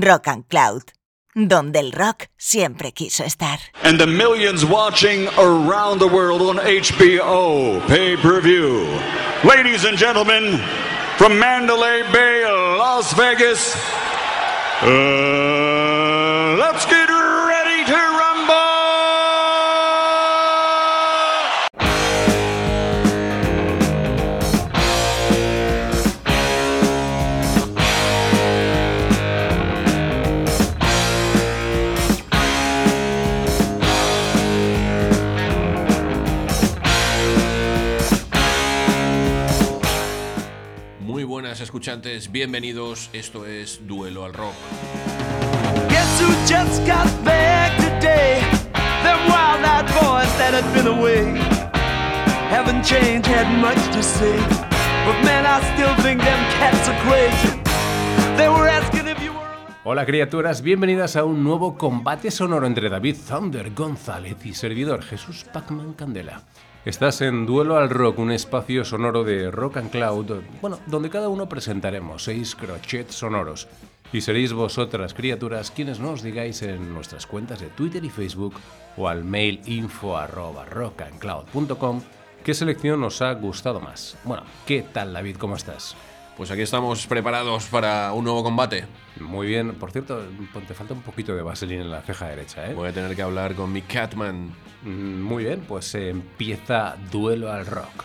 Rock and Cloud, donde el rock siempre quiso estar. And the millions watching around the world on HBO pay per view. Ladies and gentlemen, from Mandalay Bay, Las Vegas, uh, let's get escuchantes, bienvenidos. Esto es Duelo al Rock. Guess who just got back today? Them wild-eyed boys that had been away haven't changed, had much to say. But man, I still think them cats are crazy. They were asking if you were around. Hola criaturas, bienvenidas a un nuevo combate sonoro entre David Thunder González y servidor Jesús Pacman Candela. Estás en Duelo al Rock, un espacio sonoro de Rock and Cloud, bueno, donde cada uno presentaremos seis crochets sonoros. Y seréis vosotras, criaturas, quienes nos digáis en nuestras cuentas de Twitter y Facebook o al mail info arroba rockandcloud.com qué selección os ha gustado más. Bueno, ¿qué tal David? ¿Cómo estás? Pues aquí estamos preparados para un nuevo combate. Muy bien, por cierto, te falta un poquito de vaselina en la ceja derecha, ¿eh? Voy a tener que hablar con mi Catman. Mm, Muy bien, pues empieza Duelo al Rock.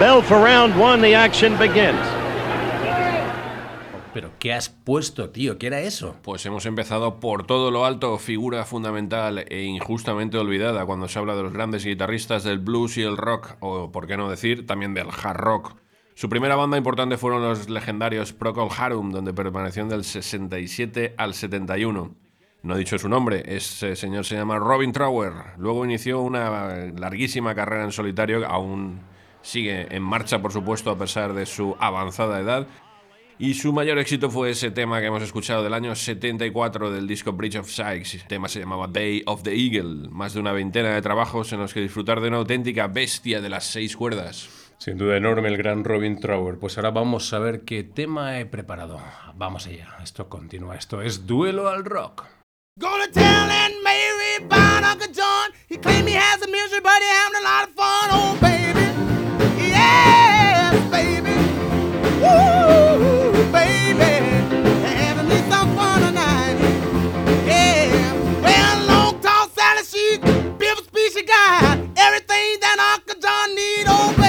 Bell for round one. The action begins. Pero ¿qué has puesto, tío? ¿Qué era eso? Pues hemos empezado por todo lo alto, figura fundamental e injustamente olvidada cuando se habla de los grandes guitarristas del blues y el rock, o por qué no decir, también del hard rock. Su primera banda importante fueron los legendarios Procol Harum, donde permaneció del 67 al 71. No he dicho su nombre, ese señor se llama Robin Trower. Luego inició una larguísima carrera en solitario, aún sigue en marcha, por supuesto, a pesar de su avanzada edad. Y su mayor éxito fue ese tema que hemos escuchado del año 74 del disco Bridge of Sighs. El tema se llamaba Day of the Eagle. Más de una veintena de trabajos en los que disfrutar de una auténtica bestia de las seis cuerdas. Sin duda enorme el gran Robin Trower. Pues ahora vamos a ver qué tema he preparado. Vamos allá, esto continúa. Esto es Duelo al Rock. Gonna tell Aunt Mary about Uncle John. He claimed he has a misery, but he having a lot of fun. Oh, baby. Everything that Uncle John need. Oh,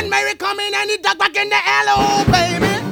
He saw Aunt Mary coming and he ducked back in the alley. Oh, baby.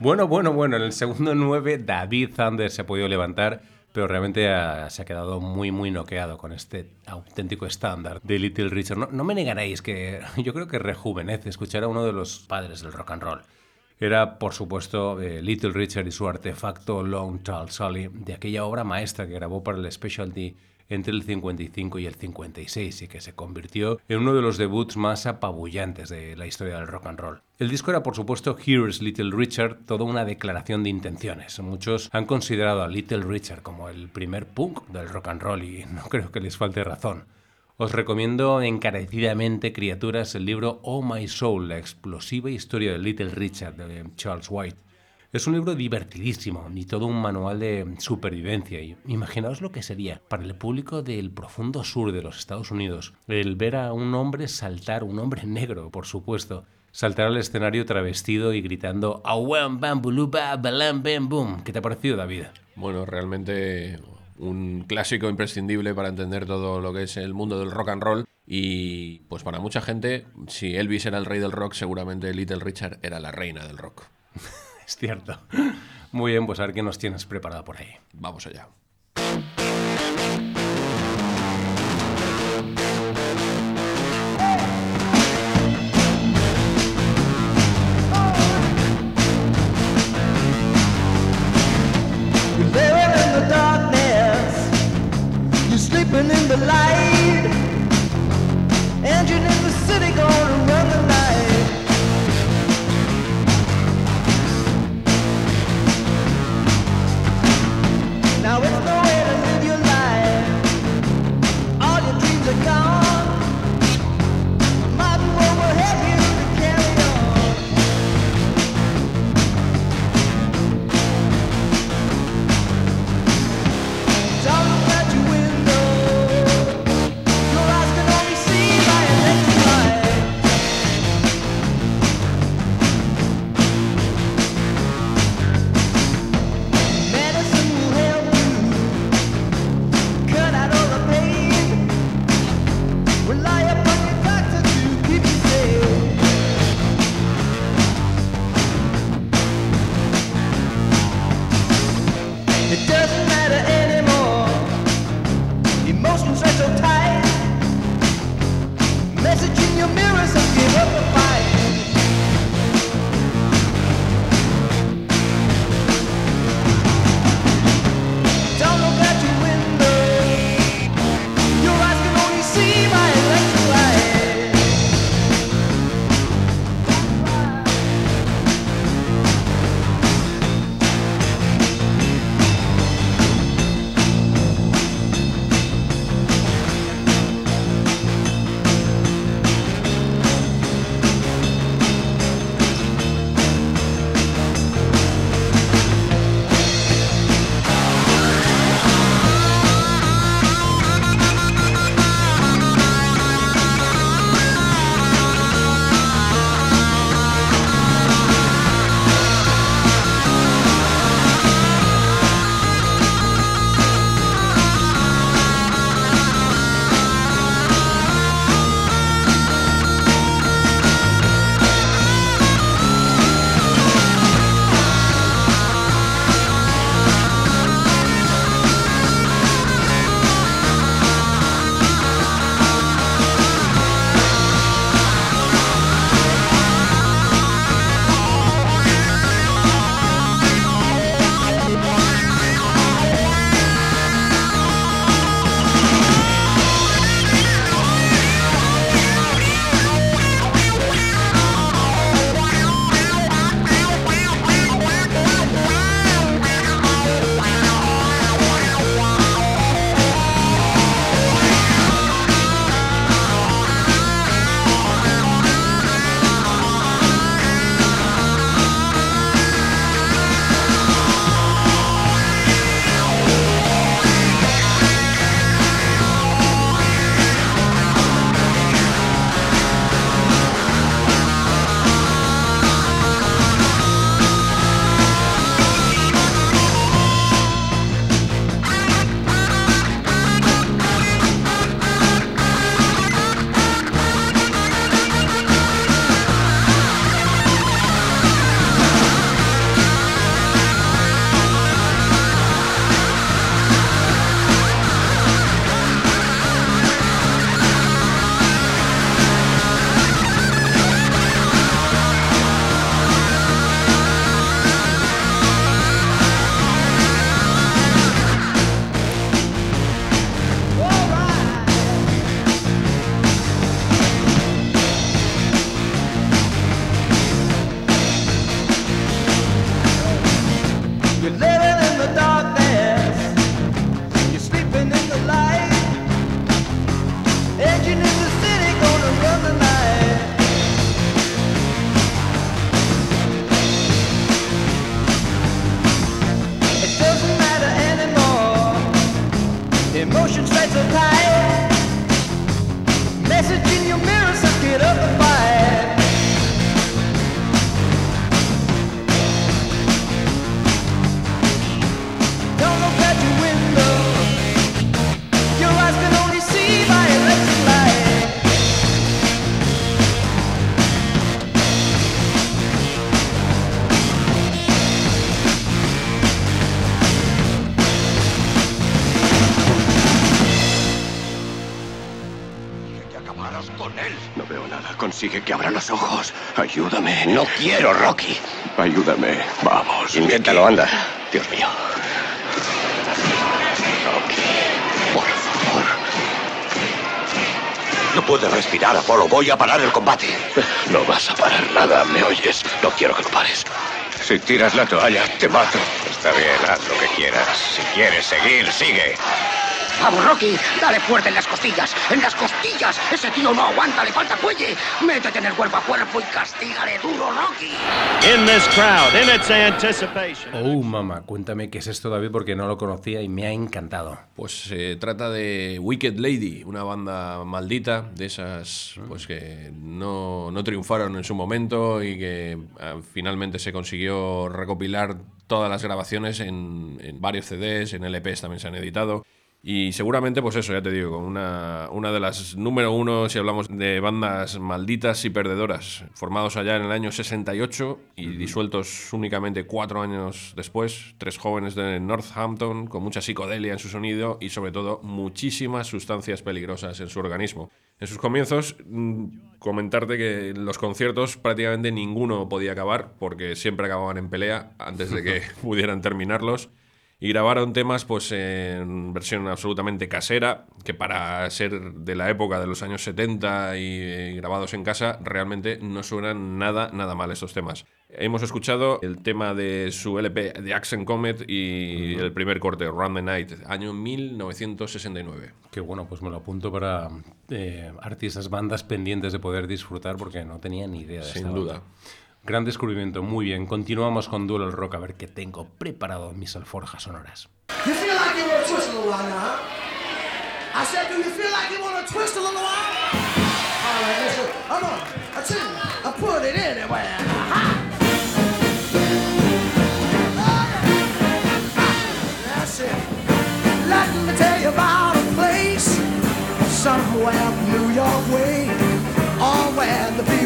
Bueno, bueno, bueno. En el segundo 9, David Thunder se ha podido levantar, pero realmente se ha quedado muy, muy noqueado con este auténtico estándar de Little Richard. No, no me negaréis que yo creo que rejuvenece escuchar a uno de los padres del rock and roll. Era, por supuesto, eh, Little Richard y su artefacto Long Tall Sally, de aquella obra maestra que grabó para el Specialty entre el 55 y el 56 y que se convirtió en uno de los debuts más apabullantes de la historia del rock and roll. El disco era por supuesto Here's Little Richard, toda una declaración de intenciones. Muchos han considerado a Little Richard como el primer punk del rock and roll y no creo que les falte razón. Os recomiendo encarecidamente, criaturas, el libro Oh My Soul, la explosiva historia de Little Richard de Charles White. Es un libro divertidísimo y todo un manual de supervivencia. Imaginaos lo que sería para el público del profundo sur de los Estados Unidos el ver a un hombre saltar, un hombre negro, por supuesto, saltar al escenario travestido y gritando "Awam bam buluba balam bam boom". ¿Qué te ha parecido, David? Bueno, realmente un clásico imprescindible para entender todo lo que es el mundo del rock and roll. Y pues para mucha gente, si Elvis era el rey del rock, seguramente Little Richard era la reina del rock. Es cierto. Muy bien, pues a ver qué nos tienes preparado por ahí. Vamos allá. In the light. Consigue que abra los ojos. Ayúdame. No quiero, Rocky. Ayúdame. Vamos. Inténtalo, anda. Dios mío. Rocky, por favor. No puedes respirar, Apolo. Voy a parar el combate. No vas a parar nada, ¿me oyes? No quiero que lo pares. Si tiras la toalla, te mato. Está bien, haz lo que quieras. Si quieres seguir, sigue. Vamos, Rocky, dale fuerte en las costillas, en las costillas. Ese tío no aguanta, le falta cuelle. Métete en el cuerpo a cuerpo y castígale duro, Rocky. In this crowd, in its anticipation. Oh, mamá, cuéntame qué es esto, David, porque no lo conocía y me ha encantado. Pues se trata de Wicked Lady, una banda maldita, de esas pues que no, no triunfaron en su momento y que ah, finalmente se consiguió recopilar todas las grabaciones en, en varios CDs, en LPs también se han editado. Y seguramente, pues eso, ya te digo, una, una de las número uno si hablamos de bandas malditas y perdedoras, formados allá en el año 68 y disueltos únicamente cuatro años después, tres jóvenes de Northampton con mucha psicodelia en su sonido y sobre todo muchísimas sustancias peligrosas en su organismo. En sus comienzos, mm, comentarte que los conciertos prácticamente ninguno podía acabar porque siempre acababan en pelea antes de que pudieran terminarlos y grabaron temas pues en versión absolutamente casera, que para ser de la época de los años 70 y, eh, grabados en casa, realmente no suenan nada, nada mal estos temas. Hemos escuchado el tema de su LP de Accent Comet y el primer corte, Run the Night, año 1969. Qué bueno, pues me lo apunto para eh, artistas, bandas pendientes de poder disfrutar porque no tenía ni idea de Sin duda. banda. Gran descubrimiento, muy bien. Continuamos con Duelo al Rock a ver qué tengo preparado mis alforjas sonoras. Let me tell you about a place somewhere New York way.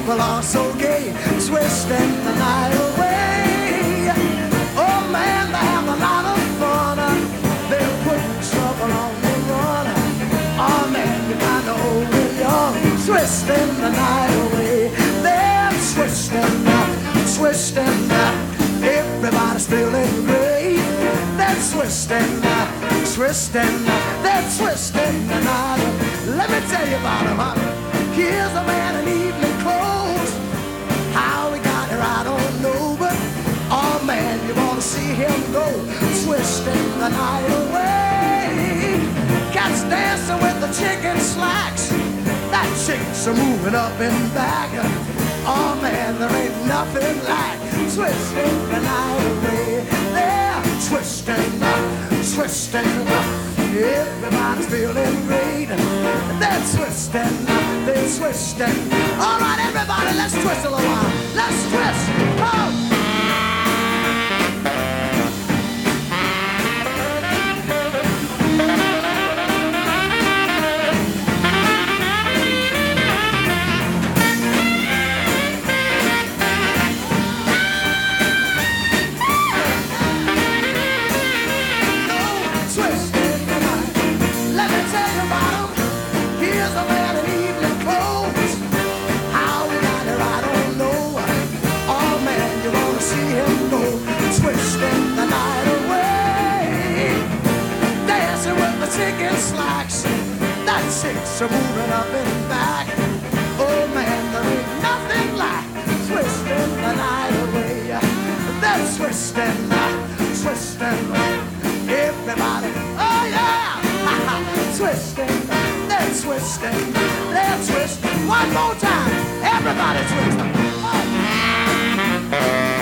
People are so gay, twisting the night away. Oh man, they have a lot of fun. They're putting trouble on the run. Oh man, you kind of old and young, twisting the night away. They're twisting, twisting. Everybody's feeling great. They're twisting, twisting. They're twisting the night. Let me tell you about. Huh? Here's a man in evening man, you wanna see him go twisting the night away. Cats dancing with the chicken slacks. That chicks are moving up and back. Oh man, there ain't nothing like twisting the night away. They're twisting, twisting. Everybody's feeling great. They're twisting, they're twisting. All right, everybody, let's twist a little while. Let's twist. Oh. Slacks. That chicks are moving up and back. Oh man, there ain't nothing like twisting the night away. They're twisting, twisting. Everybody, oh yeah, twisting, they're twisting, they're twisting. One more time, everybody twisting. Oh,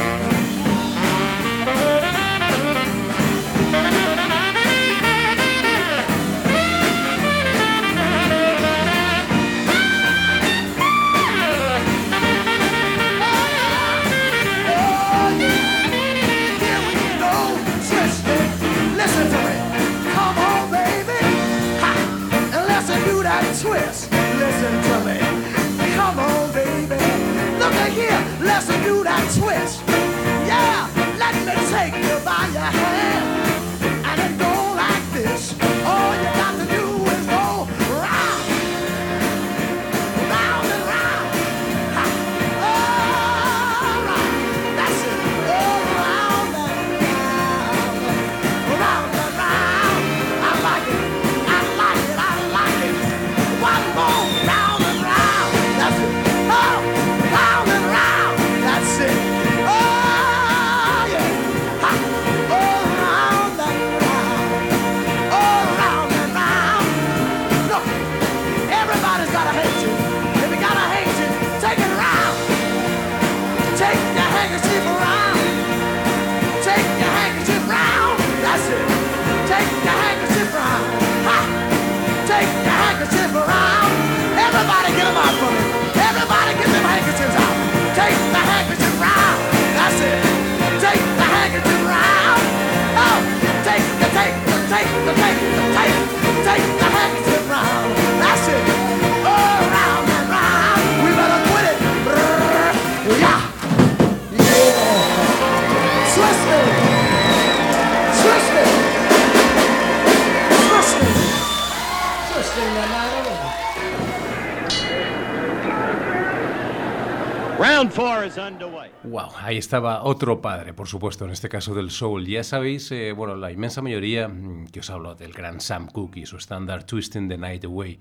Round four is underway. Wow, ahí estaba otro padre, por supuesto, en este caso del soul. Ya sabéis, eh, bueno, la inmensa mayoría mm, que os hablo del gran Sam Cooke y su estándar Twisting the Night Away.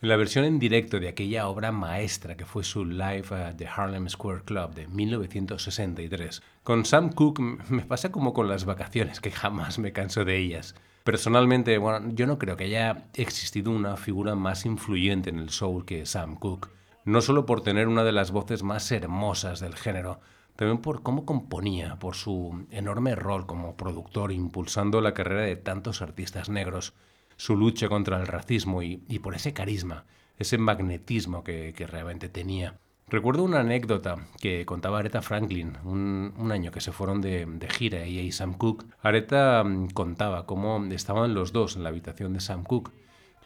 En la versión en directo de aquella obra maestra que fue su Live at the Harlem Square Club de 1963. Con Sam Cooke me pasa como con las vacaciones, que jamás me canso de ellas. Personalmente, bueno, yo no creo que haya existido una figura más influyente en el soul que Sam Cooke no solo por tener una de las voces más hermosas del género, también por cómo componía, por su enorme rol como productor impulsando la carrera de tantos artistas negros, su lucha contra el racismo y, por ese carisma, ese magnetismo que, realmente tenía. Recuerdo una anécdota que contaba Aretha Franklin un, año que se fueron de, gira ella y Sam Cooke. Aretha mm, contaba cómo estaban los dos en la habitación de Sam Cooke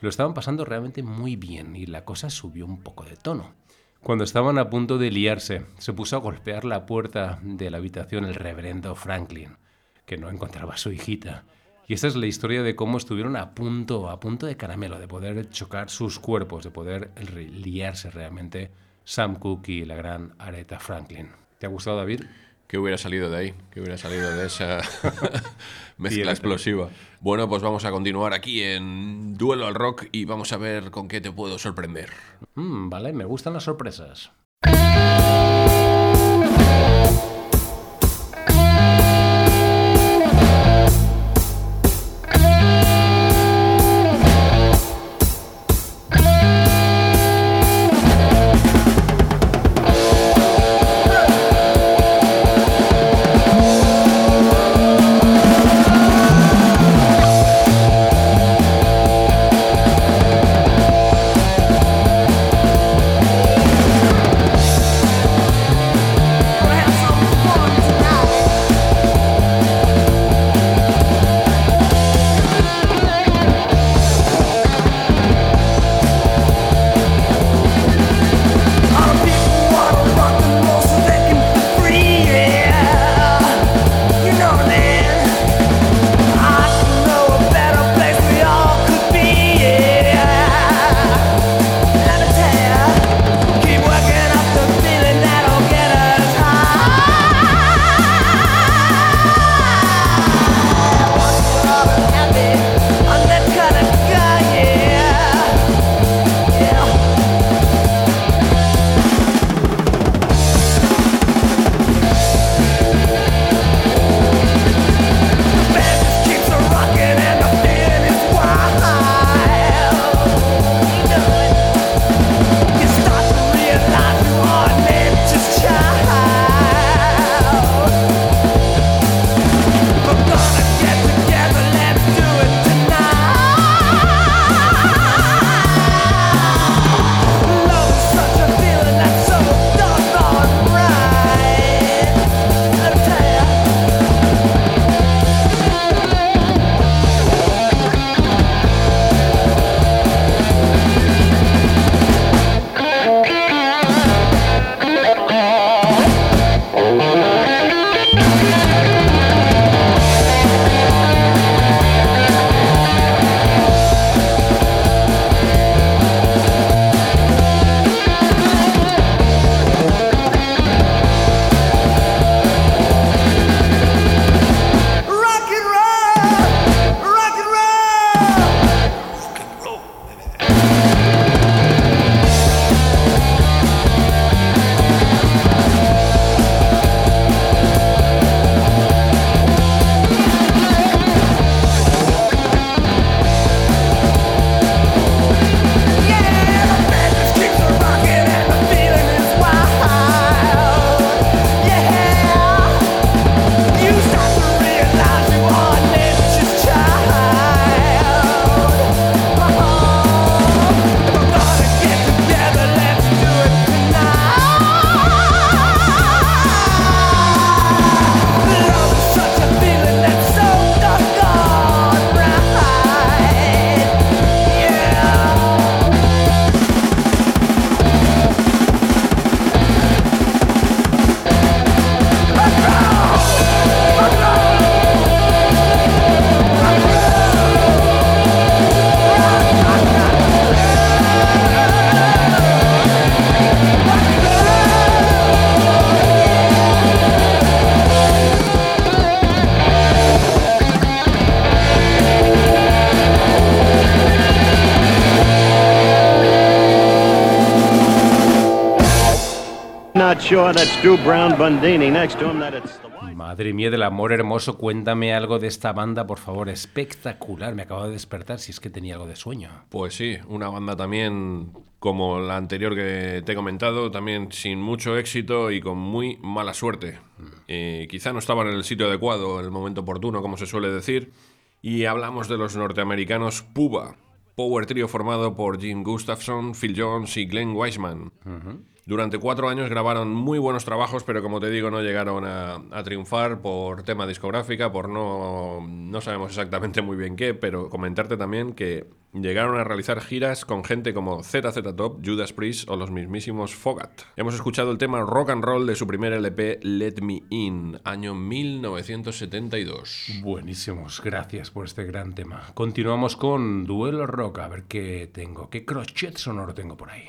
lo estaban pasando realmente muy bien y la cosa subió un poco de tono. Cuando estaban a punto de liarse, se puso a golpear la puerta de la habitación el reverendo Franklin, que no encontraba a su hijita. Y esa es la historia de cómo estuvieron a punto, a punto de caramelo, de poder chocar sus cuerpos, de poder liarse realmente Sam Cooke y la gran Aretha Franklin. ¿Te ha gustado, David? ¿Qué hubiera salido de ahí? ¿Qué hubiera salido de esa mezcla explosiva? Bueno, pues vamos a continuar aquí en Duelo al Rock y vamos a ver con qué te puedo sorprender. Mm, vale, me gustan las sorpresas. Madre mía del amor hermoso, cuéntame algo de esta banda, por favor. Espectacular, me acabo de despertar si es que tenía algo de sueño. Pues sí, una banda también como la anterior que te he comentado, también sin mucho éxito y con muy mala suerte. Eh, quizá no estaban en el sitio adecuado, en el momento oportuno, como se suele decir. Y hablamos de los norteamericanos Puba, Power Trio formado por Jim Gustafson, Phil Jones y Glenn Wiseman. Durante cuatro años grabaron muy buenos trabajos, pero como te digo, no llegaron a, triunfar por tema discográfica, por no, no sabemos exactamente muy bien qué, pero comentarte también que llegaron a realizar giras con gente como ZZ Top, Judas Priest o los mismísimos Fogat. Hemos escuchado el tema rock and roll de su primer LP Let Me In, año 1972. Buenísimos, gracias por este gran tema. Continuamos con Duelo Rock, a ver qué tengo, qué crochet sonoro tengo por ahí.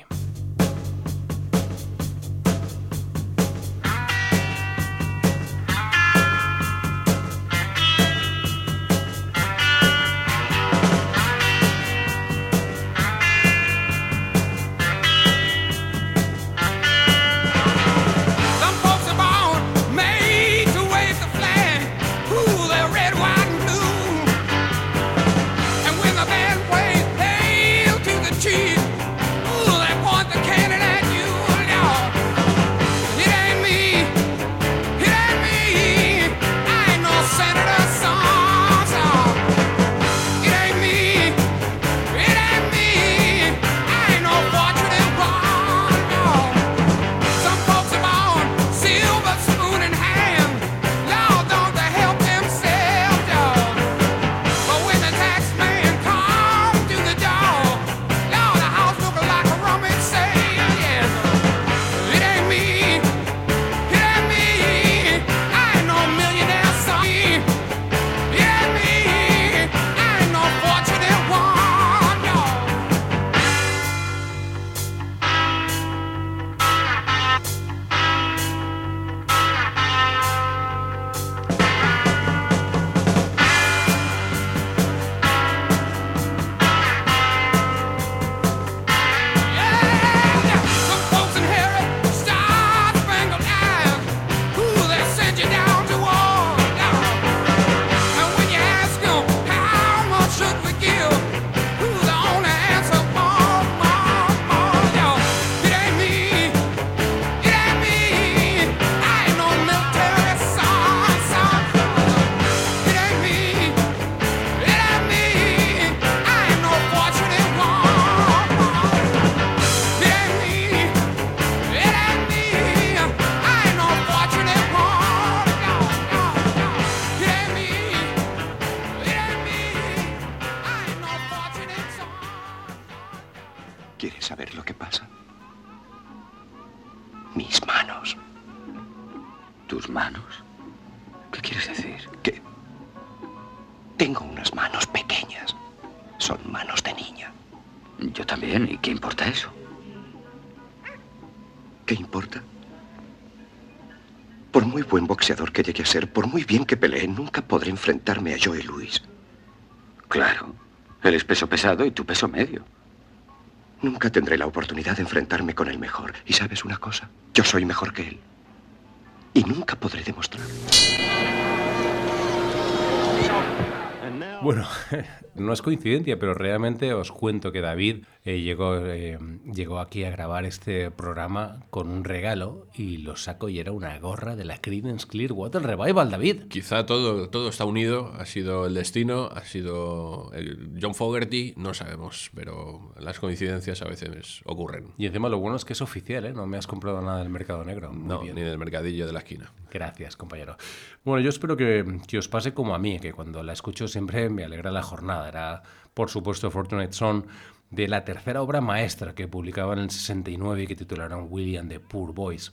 Ser, por muy bien que pelee, nunca podré enfrentarme a Joey Luis. Claro. Él es peso pesado y tú peso medio. Nunca tendré la oportunidad de enfrentarme con el mejor. ¿Y sabes una cosa? Yo soy mejor que él. Y nunca podré demostrarlo. Bueno, no es coincidencia, pero realmente os cuento que David eh, llegó, eh, llegó aquí a grabar este programa con un regalo y lo saco y era una gorra de la Creedence Clearwater Revival, David. Quizá todo, todo está unido, ha sido el destino, ha sido el John Fogerty, no sabemos, pero las coincidencias a veces ocurren. Y encima lo bueno es que es oficial, ¿eh? No me has comprado nada del mercado negro. Muy No, bien. ni del mercadillo de la esquina. Gracias, compañero. Bueno, yo espero que, que os pase como a mí, que cuando la escucho siempre me alegra la jornada. Era, por supuesto, Fortunate Son, de la tercera obra maestra que publicaba en el 69 y que titularon William the Poor Boys.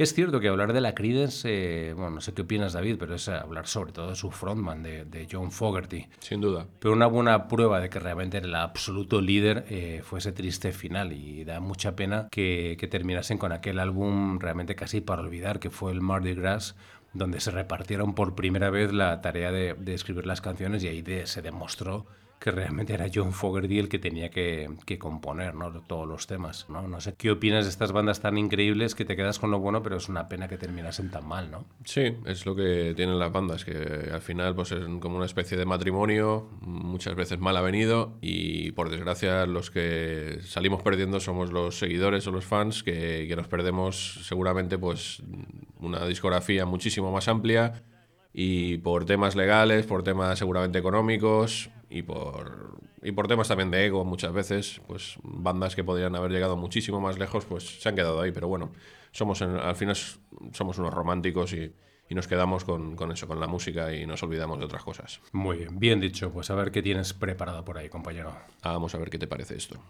Es cierto que hablar de la Creedence, eh, bueno, no sé qué opinas, David, pero es hablar sobre todo de su frontman, de, de John Fogerty. Sin duda. Pero una buena prueba de que realmente era el absoluto líder eh, fue ese triste final y da mucha pena que, que terminasen con aquel álbum realmente casi para olvidar, que fue el Mardi Gras, donde se repartieron por primera vez la tarea de, de escribir las canciones y ahí de- se demostró que realmente era John Fogerty el que tenía que, que componer ¿no? todos los temas. ¿no? no sé qué opinas de estas bandas tan increíbles que te quedas con lo bueno, pero es una pena que terminasen tan mal, ¿no? Sí, es lo que tienen las bandas, que al final pues es como una especie de matrimonio, muchas veces mal avenido, y por desgracia los que salimos perdiendo somos los seguidores o los fans, que, que nos perdemos seguramente pues una discografía muchísimo más amplia y por temas legales, por temas seguramente económicos y por, y por temas también de ego muchas veces, pues bandas que podrían haber llegado muchísimo más lejos, pues se han quedado ahí, pero bueno, somos en- al final somos unos románticos y, y nos quedamos con, con eso, con la música y nos olvidamos de otras cosas. Muy bien, bien dicho. Pues a ver qué tienes preparado por ahí, compañero. Vamos a ver qué te parece esto.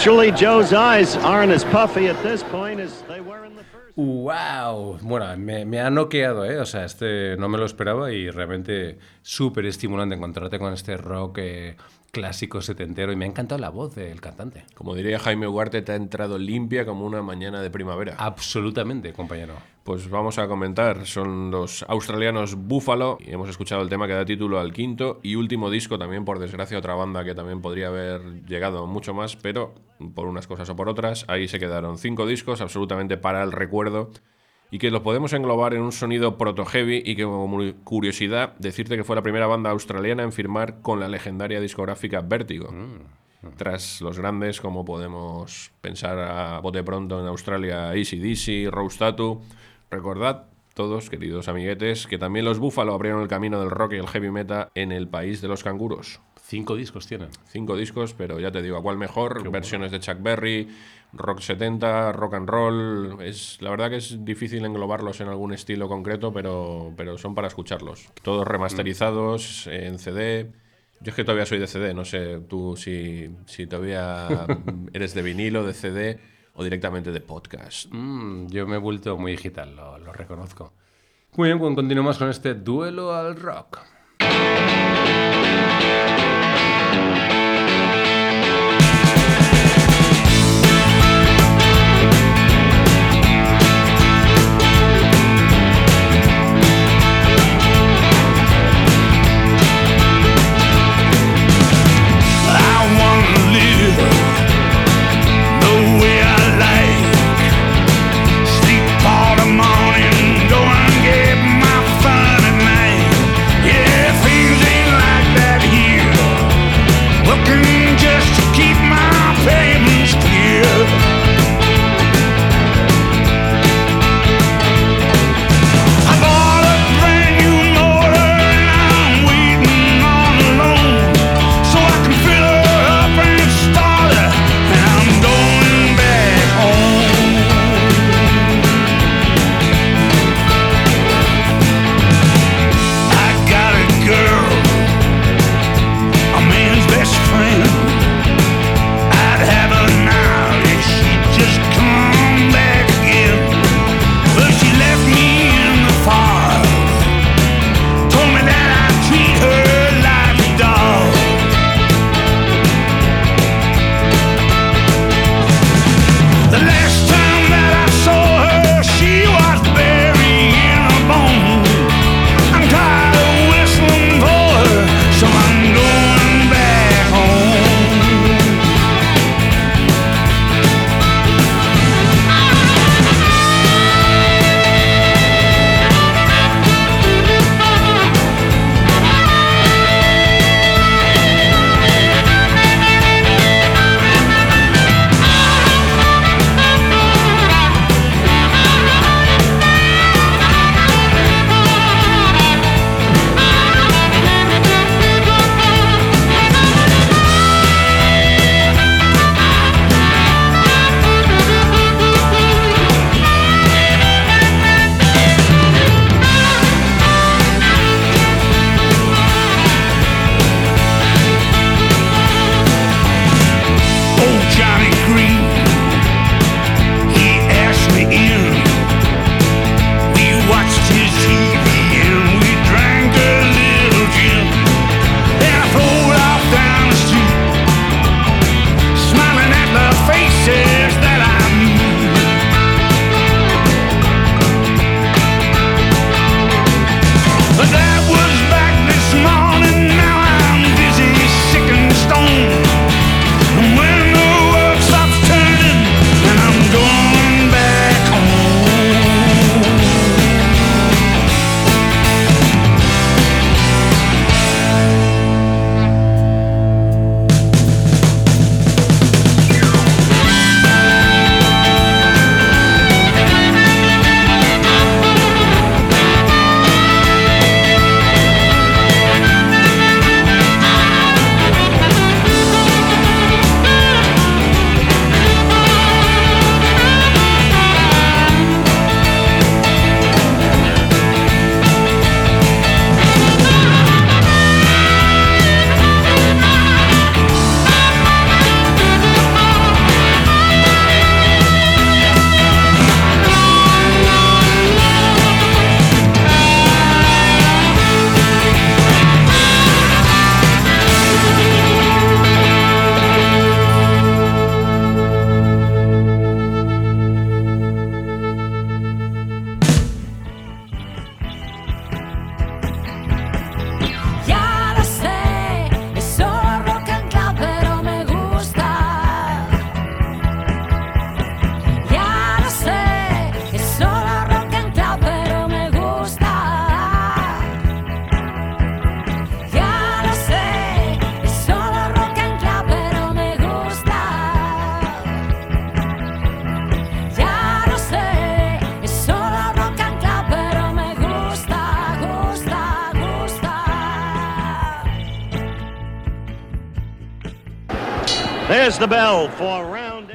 Actually, Joe's eyes aren't as puffy at this point as Bueno, me, me ha noqueado, ¿eh? O sea, este no me lo esperaba y realmente súper estimulante encontrarte con este rock eh, clásico setentero y me ha encantado la voz del cantante. Como diría Jaime Ugarte, te ha entrado limpia como una mañana de primavera. Absolutamente, compañero. Pues vamos a comentar, son los australianos Buffalo y hemos escuchado el tema que da título al quinto y último disco también, por desgracia, otra banda que también podría haber llegado mucho más, pero por unas cosas o por otras, ahí se quedaron cinco discos absolutamente para el recuerdo y que los podemos englobar en un sonido proto-heavy y que como curiosidad decirte que fue la primera banda australiana en firmar con la legendaria discográfica Vertigo. Tras los grandes, como podemos pensar a bote pronto en Australia, ACDC, Rose Tattoo, Recordad todos, queridos amiguetes, que también los Búfalo abrieron el camino del rock y el heavy metal en el país de los canguros. Cinco discos tienen. Cinco discos, pero ya te digo, ¿a cuál mejor? Versiones de Chuck Berry, rock 70, rock and roll. Es, la verdad que es difícil englobarlos en algún estilo concreto, pero, pero son para escucharlos. Todos remasterizados en CD. Yo es que todavía soy de CD, no sé tú si, si todavía eres de vinilo, de CD o directamente de podcast. Mm, yo me he vuelto muy digital, lo, lo reconozco. Muy bien, pues continuamos con este duelo al rock. I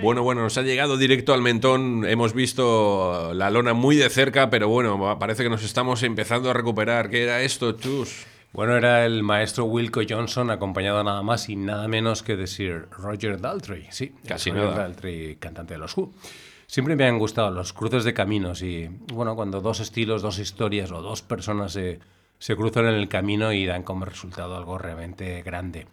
Bueno, bueno, nos ha llegado directo al mentón. Hemos visto la lona muy de cerca, pero bueno, parece que nos estamos empezando a recuperar. ¿Qué era esto, Chus? Bueno, era el maestro Wilco Johnson acompañado nada más y nada menos que de Sir Roger Daltrey. Sí, Casi Roger nada. Daltrey, cantante de los Who. Siempre me han gustado los cruces de caminos y, bueno, cuando dos estilos, dos historias o dos personas se, se cruzan en el camino y dan como resultado algo realmente grande.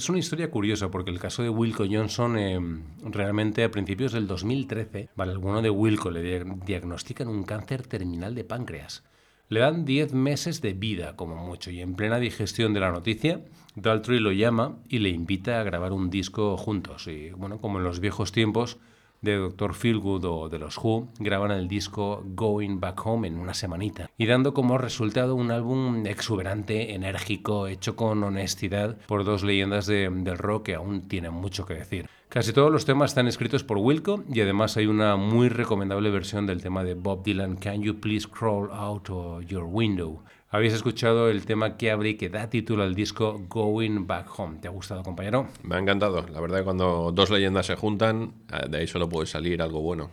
Es una historia curiosa porque el caso de Wilco Johnson eh, realmente a principios del 2013, vale, alguno de Wilco le dia- diagnostican un cáncer terminal de páncreas. Le dan 10 meses de vida como mucho y en plena digestión de la noticia, Daltrey lo llama y le invita a grabar un disco juntos. Y bueno, como en los viejos tiempos de Dr. Feelgood o de los Who, graban el disco Going Back Home en una semanita y dando como resultado un álbum exuberante, enérgico, hecho con honestidad por dos leyendas de- del rock que aún tienen mucho que decir. Casi todos los temas están escritos por Wilco y además hay una muy recomendable versión del tema de Bob Dylan, Can You Please Crawl Out of Your Window. Habéis escuchado el tema que abre y que da título al disco Going Back Home. ¿Te ha gustado, compañero? Me ha encantado. La verdad que cuando dos leyendas se juntan, eh, de ahí solo puede salir algo bueno.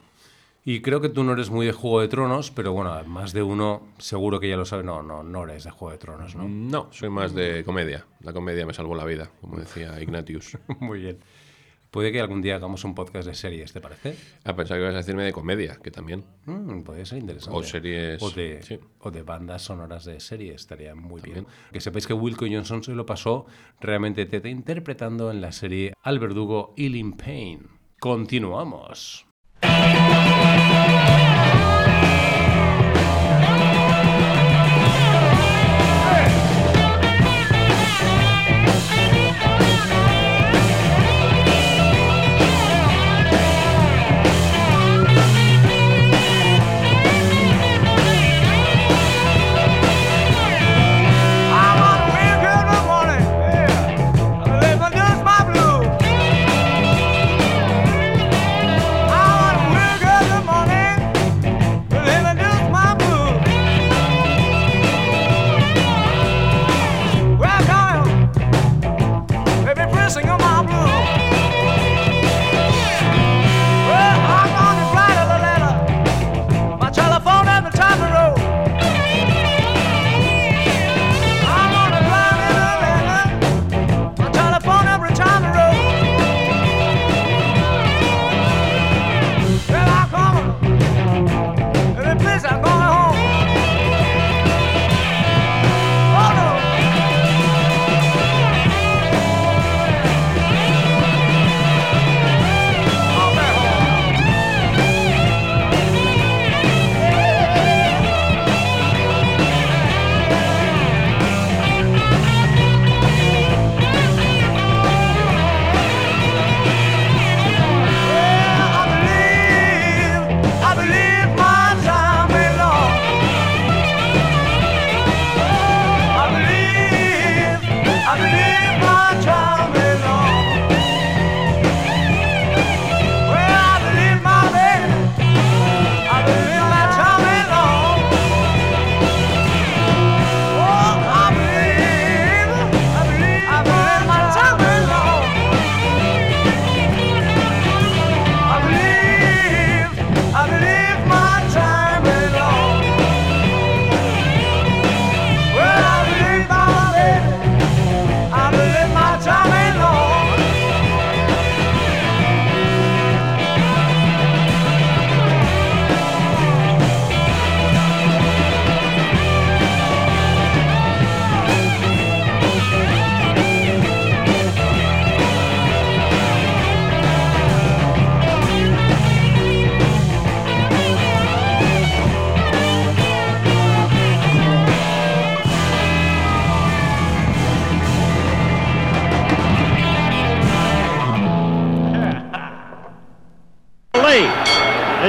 Y creo que tú no eres muy de Juego de Tronos, pero bueno, más de uno seguro que ya lo sabe. No, no, no eres de Juego de Tronos, ¿no? No, soy más de comedia. La comedia me salvó la vida, como decía Ignatius. Muy bien. Puede que algún día hagamos un podcast de series, ¿te parece? Ah, pensaba que ibas a decirme de comedia, que también. Mm, podría ser interesante. O series- O de, sí. o de bandas sonoras de series, estaría muy bien. Que sepáis que Wilco Johnson se lo pasó realmente tete interpretando en la serie Al Verdugo y Payne. Continuamos.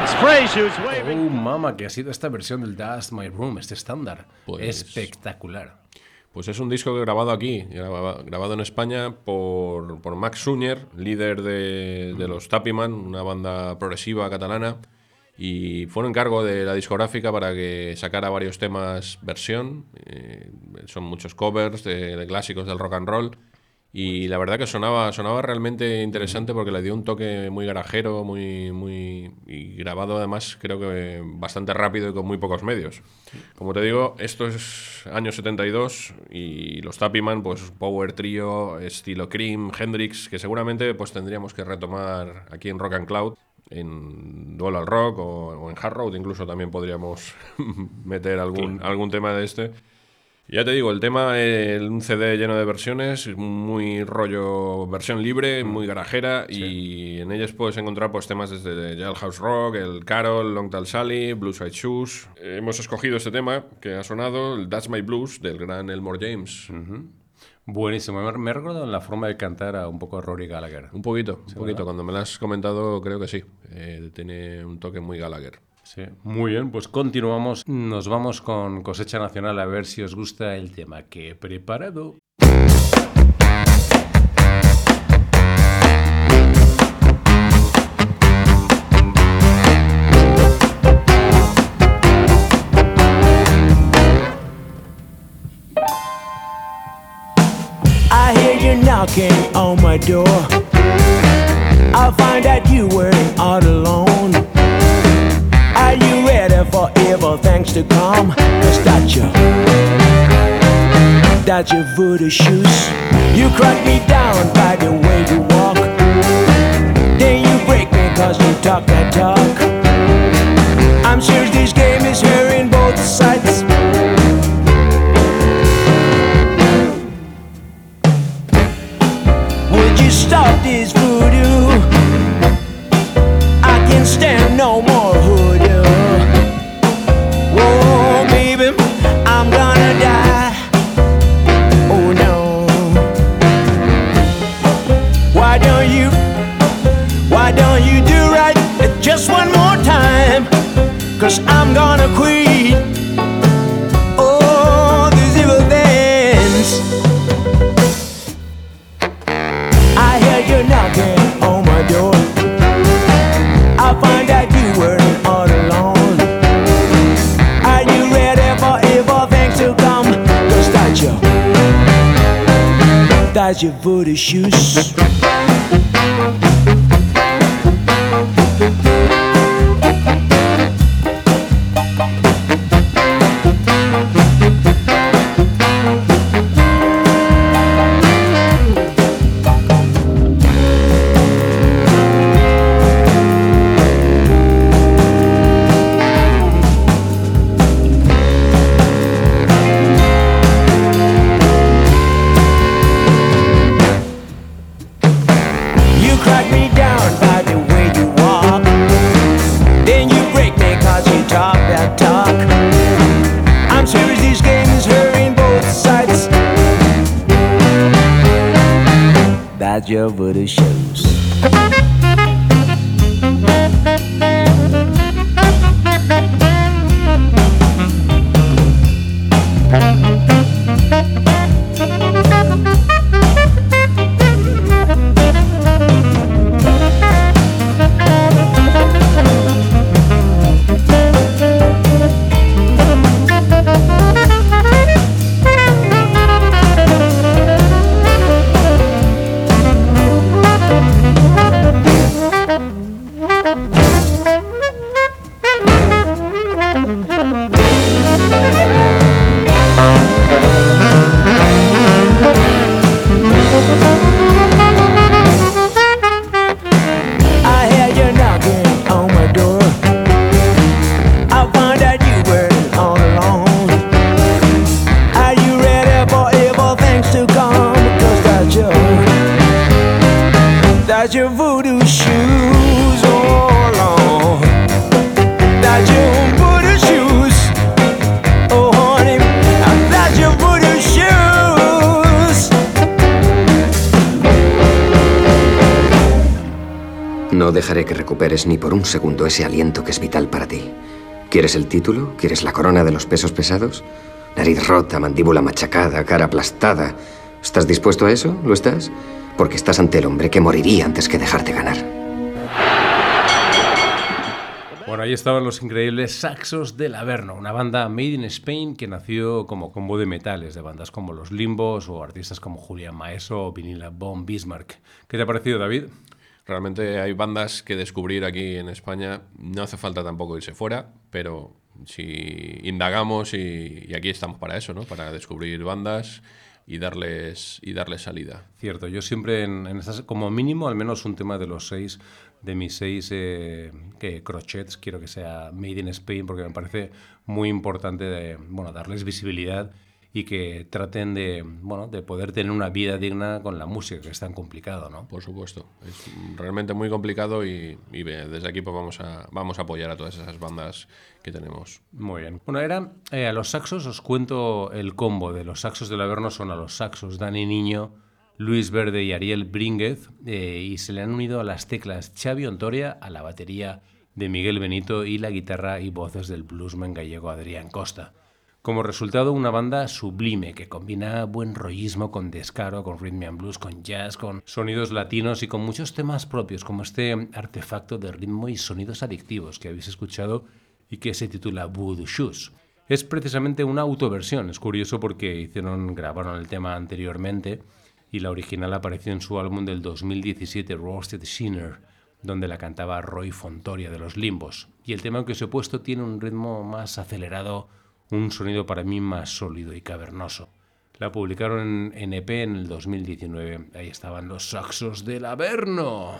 Oh, mama, que ha sido esta versión del Dust My Room, este estándar. Pues- Espectacular. Pues es un disco que he grabado aquí, graba- grabado en España por, por Max Suñer, líder de, de los Tapiman, una banda progresiva catalana. Y fue un encargo de la discográfica para que sacara varios temas versión. eh, son muchos covers de, de clásicos del rock and roll. Y la verdad que sonaba, sonaba realmente interesante porque le dio un toque muy garajero, muy, muy. y grabado además, creo que bastante rápido y con muy pocos medios. Como te digo, esto es año 72 y los Tapiman, pues Power Trio, estilo Cream, Hendrix, que seguramente pues tendríamos que retomar aquí en Rock and Cloud en Duelo al Rock o, o en Hard Road incluso también podríamos meter algún, algún tema de este. Ya te digo, el tema, el, un CD lleno de versiones, muy rollo versión libre, muy garajera, y en ellas puedes encontrar pues, temas desde Jailhouse Rock, el Carol, Long Tall Sally, Blue Side Shoes. Hemos escogido este tema que ha sonado, el That's My Blues, del gran Elmore James. Buenísimo. Me, ha recordado en la forma de cantar a un poco a Rory Gallagher. Un poquito, un poquito. ¿verdad? Cuando me lo has comentado, creo que sí. Eh, tiene un toque muy Gallagher. Sí, muy bien, pues continuamos. Nos vamos con Cosecha Nacional a ver si os gusta el tema que he preparado. Knocking on my door. I find out you weren't all alone. Are you ready for evil things to come? Cause that's your, voodoo shoes. You crack me down by the way you walk. Then you break me cause you talk that talk. I'm sure this game is hearing both sides. Would you stop this voodoo? I can't stand Cause I'm gonna quit. Oh, these evil things. I hear you knocking on my door. I find out you weren't all alone. Are you ready for evil things to come? Cause that's your, that's your voodoo shoes. Recuperes ni por un segundo ese aliento que es vital para ti. ¿Quieres el título? ¿Quieres la corona de los pesos pesados? Nariz rota, mandíbula machacada, cara aplastada. ¿Estás dispuesto a eso? ¿Lo estás? Porque estás ante el hombre que moriría antes que dejarte ganar. Bueno, ahí estaban los increíbles Saxos del Averno, una banda made in Spain que nació como combo de metales de bandas como Los Limbos o artistas como Julián Maeso o Vinila Bomb Bismarck. ¿Qué te ha parecido, David? Realmente hay bandas que descubrir aquí en España. No hace falta tampoco irse fuera, pero si indagamos y, aquí estamos para eso, ¿no? Para descubrir bandas y darles, y darles salida. Cierto, yo siempre en, en estas, como mínimo, al menos un tema de los seis, de mis seis eh, crochets, quiero que sea Made in Spain, porque me parece muy importante de, bueno, darles visibilidad y que traten de, bueno, de poder tener una vida digna con la música, que es tan complicado, ¿no? Por supuesto, es realmente muy complicado y, y desde aquí pues vamos a, vamos a apoyar a todas esas bandas que tenemos. Muy bien. Bueno, era eh, a los saxos, os cuento el combo de los saxos del Averno, son a los saxos Dani Niño, Luis Verde y Ariel Brínguez, eh, y se le han unido a las teclas Xavi Ontoria, a la batería de Miguel Benito y la guitarra y voces del bluesman gallego Adrián Costa. Como resultado, una banda sublime que combina buen rollismo con descaro, con rhythm and blues, con jazz, con sonidos latinos y con muchos temas propios, como este artefacto de ritmo y sonidos adictivos que habéis escuchado y que se titula Voodoo Shoes. Es precisamente una autoversión, es curioso porque hicieron, grabaron el tema anteriormente y la original apareció en su álbum del 2017, Roasted Sinner, donde la cantaba Roy Fontoria de los Limbos. Y el tema que os he puesto tiene un ritmo más acelerado, un sonido para mí más sólido y cavernoso. La publicaron en EP en el 2019. Ahí estaban los saxos del Averno.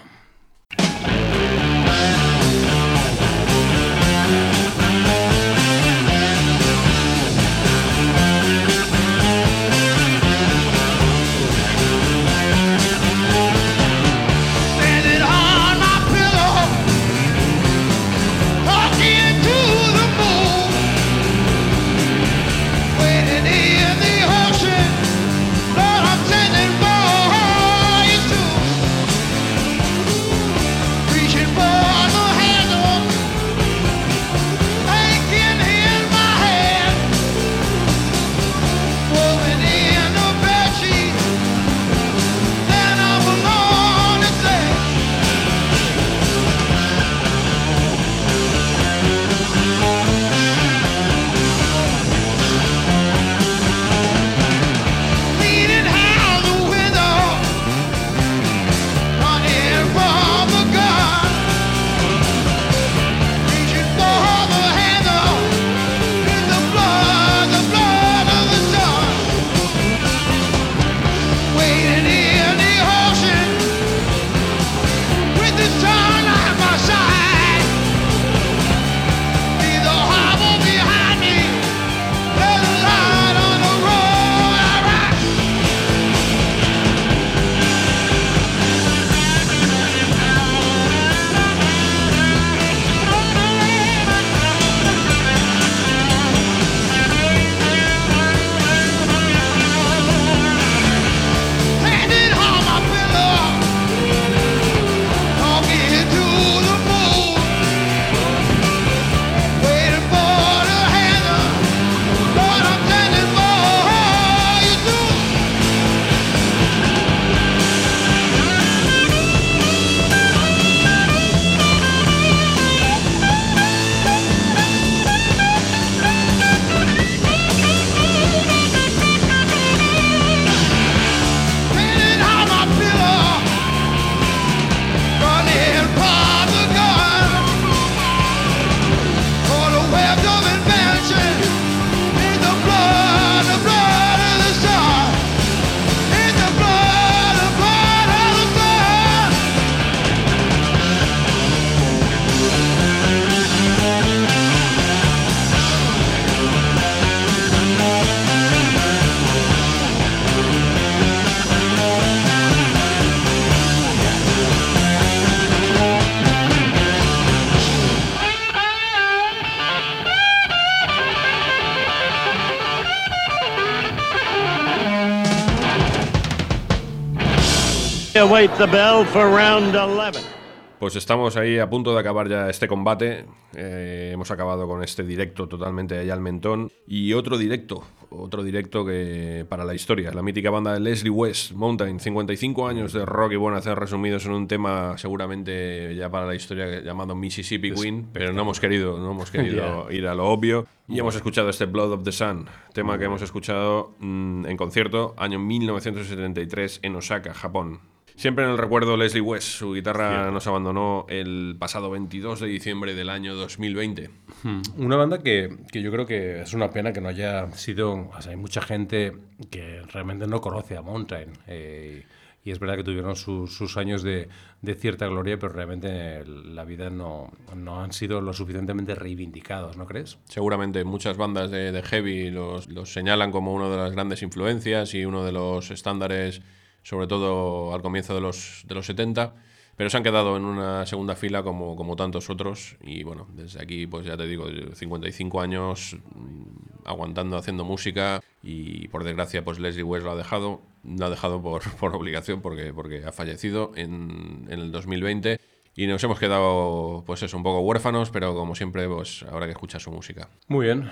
Pues estamos ahí a punto de acabar ya este combate. Eh, hemos acabado con este directo totalmente allá al mentón. Y otro directo, otro directo que para la historia. La mítica banda de Leslie West, Mountain, 55 años de rock y buen hacer resumidos en un tema seguramente ya para la historia llamado Mississippi Queen, pero no hemos querido, no hemos querido ir a lo obvio. Y hemos escuchado este Blood of the Sun, tema que hemos escuchado mm, en concierto año 1973 en Osaka, Japón. Siempre en el recuerdo Leslie West, su guitarra nos abandonó el pasado 22 de diciembre del año 2020. Hmm. Una banda que, que yo creo que es una pena que no haya sido... O sea, hay mucha gente que realmente no conoce a Mountain. eh, y es verdad que tuvieron sus- sus años de, de cierta gloria, pero realmente la vida no, no han sido lo suficientemente reivindicados, ¿no crees? Seguramente muchas bandas de, de heavy los, los señalan como una de las grandes influencias y uno de los estándares, sobre todo al comienzo de los, de los 70, pero se han quedado en una segunda fila como, como tantos otros y bueno, desde aquí pues ya te digo, 55 años mm, aguantando, haciendo música y por desgracia pues Leslie West lo ha dejado, lo ha dejado por, por obligación porque, porque ha fallecido en, en el 2020 y nos hemos quedado pues eso, un poco huérfanos, pero como siempre pues habrá que escuchar su música. Muy bien,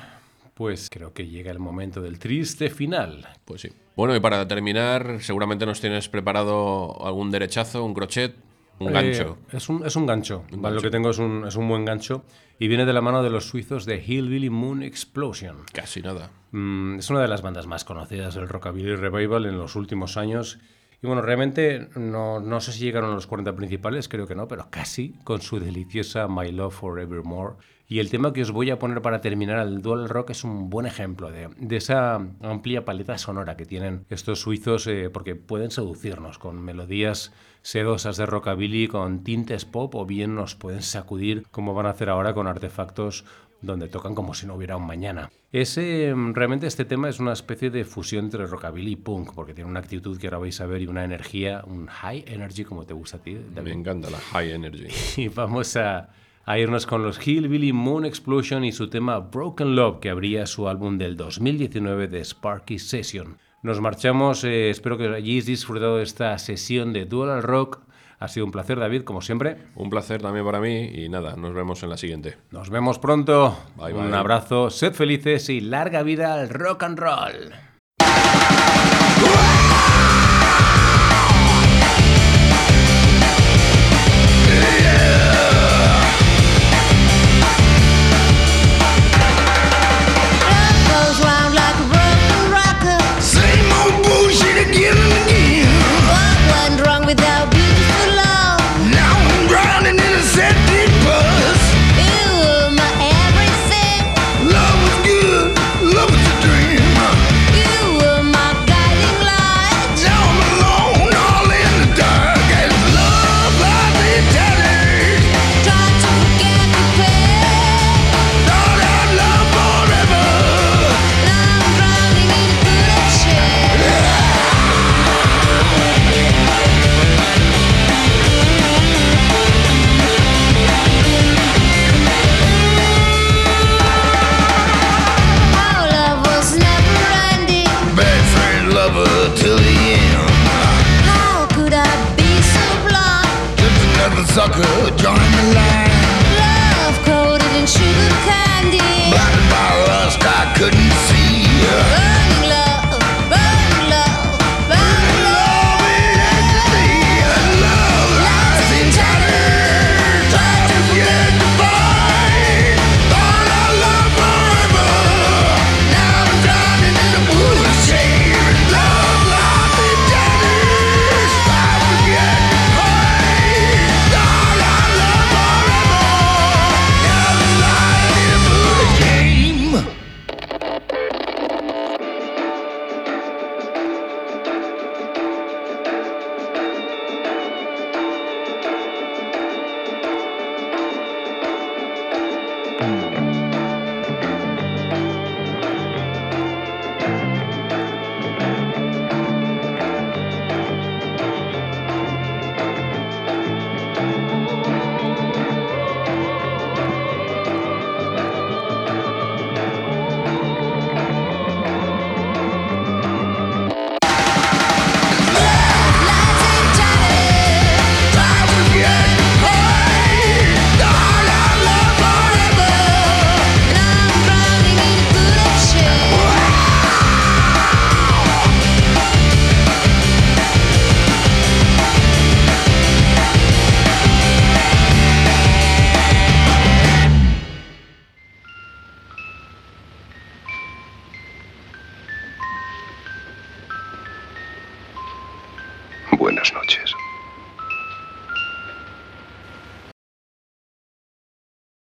pues creo que llega el momento del triste final. Pues sí. Bueno, y para terminar, seguramente nos tienes preparado algún derechazo, un crochet, un Eh, gancho. es, un, es un gancho. Un Vale, Lo que tengo es un, es un buen gancho. Y viene de la mano de los suizos de Hillbilly Moon Explosion. Casi nada. Mm, es una de las bandas más conocidas del Rockabilly Revival en los últimos años. Y bueno, realmente no, no sé si llegaron a los 40 principales, creo que no, pero casi, con su deliciosa My Love Forevermore. Y el tema que os voy a poner para terminar el Dual Rock es un buen ejemplo de, de esa amplia paleta sonora que tienen estos suizos, eh, porque pueden seducirnos con melodías sedosas de rockabilly, con tintes pop, o bien nos pueden sacudir como van a hacer ahora con artefactos donde tocan como si no hubiera un mañana. Ese, mm, realmente este tema es una especie de fusión entre rockabilly y punk, porque tiene una actitud que ahora vais a ver y una energía, un high energy como te gusta a ti. Me David. encanta la high energy. Y vamos a, a irnos con los Hillbilly Moon Explosion y su tema Broken Love, que abría su álbum del 2019 de Sparky Session. Nos marchamos, eh, espero que hayáis disfrutado de esta sesión de Dual Rock. Ha sido un placer, David, como siempre. Un placer también para mí y nada, nos vemos en la siguiente. Nos vemos pronto. Bye, un bye. abrazo, sed felices y larga vida al rock and roll.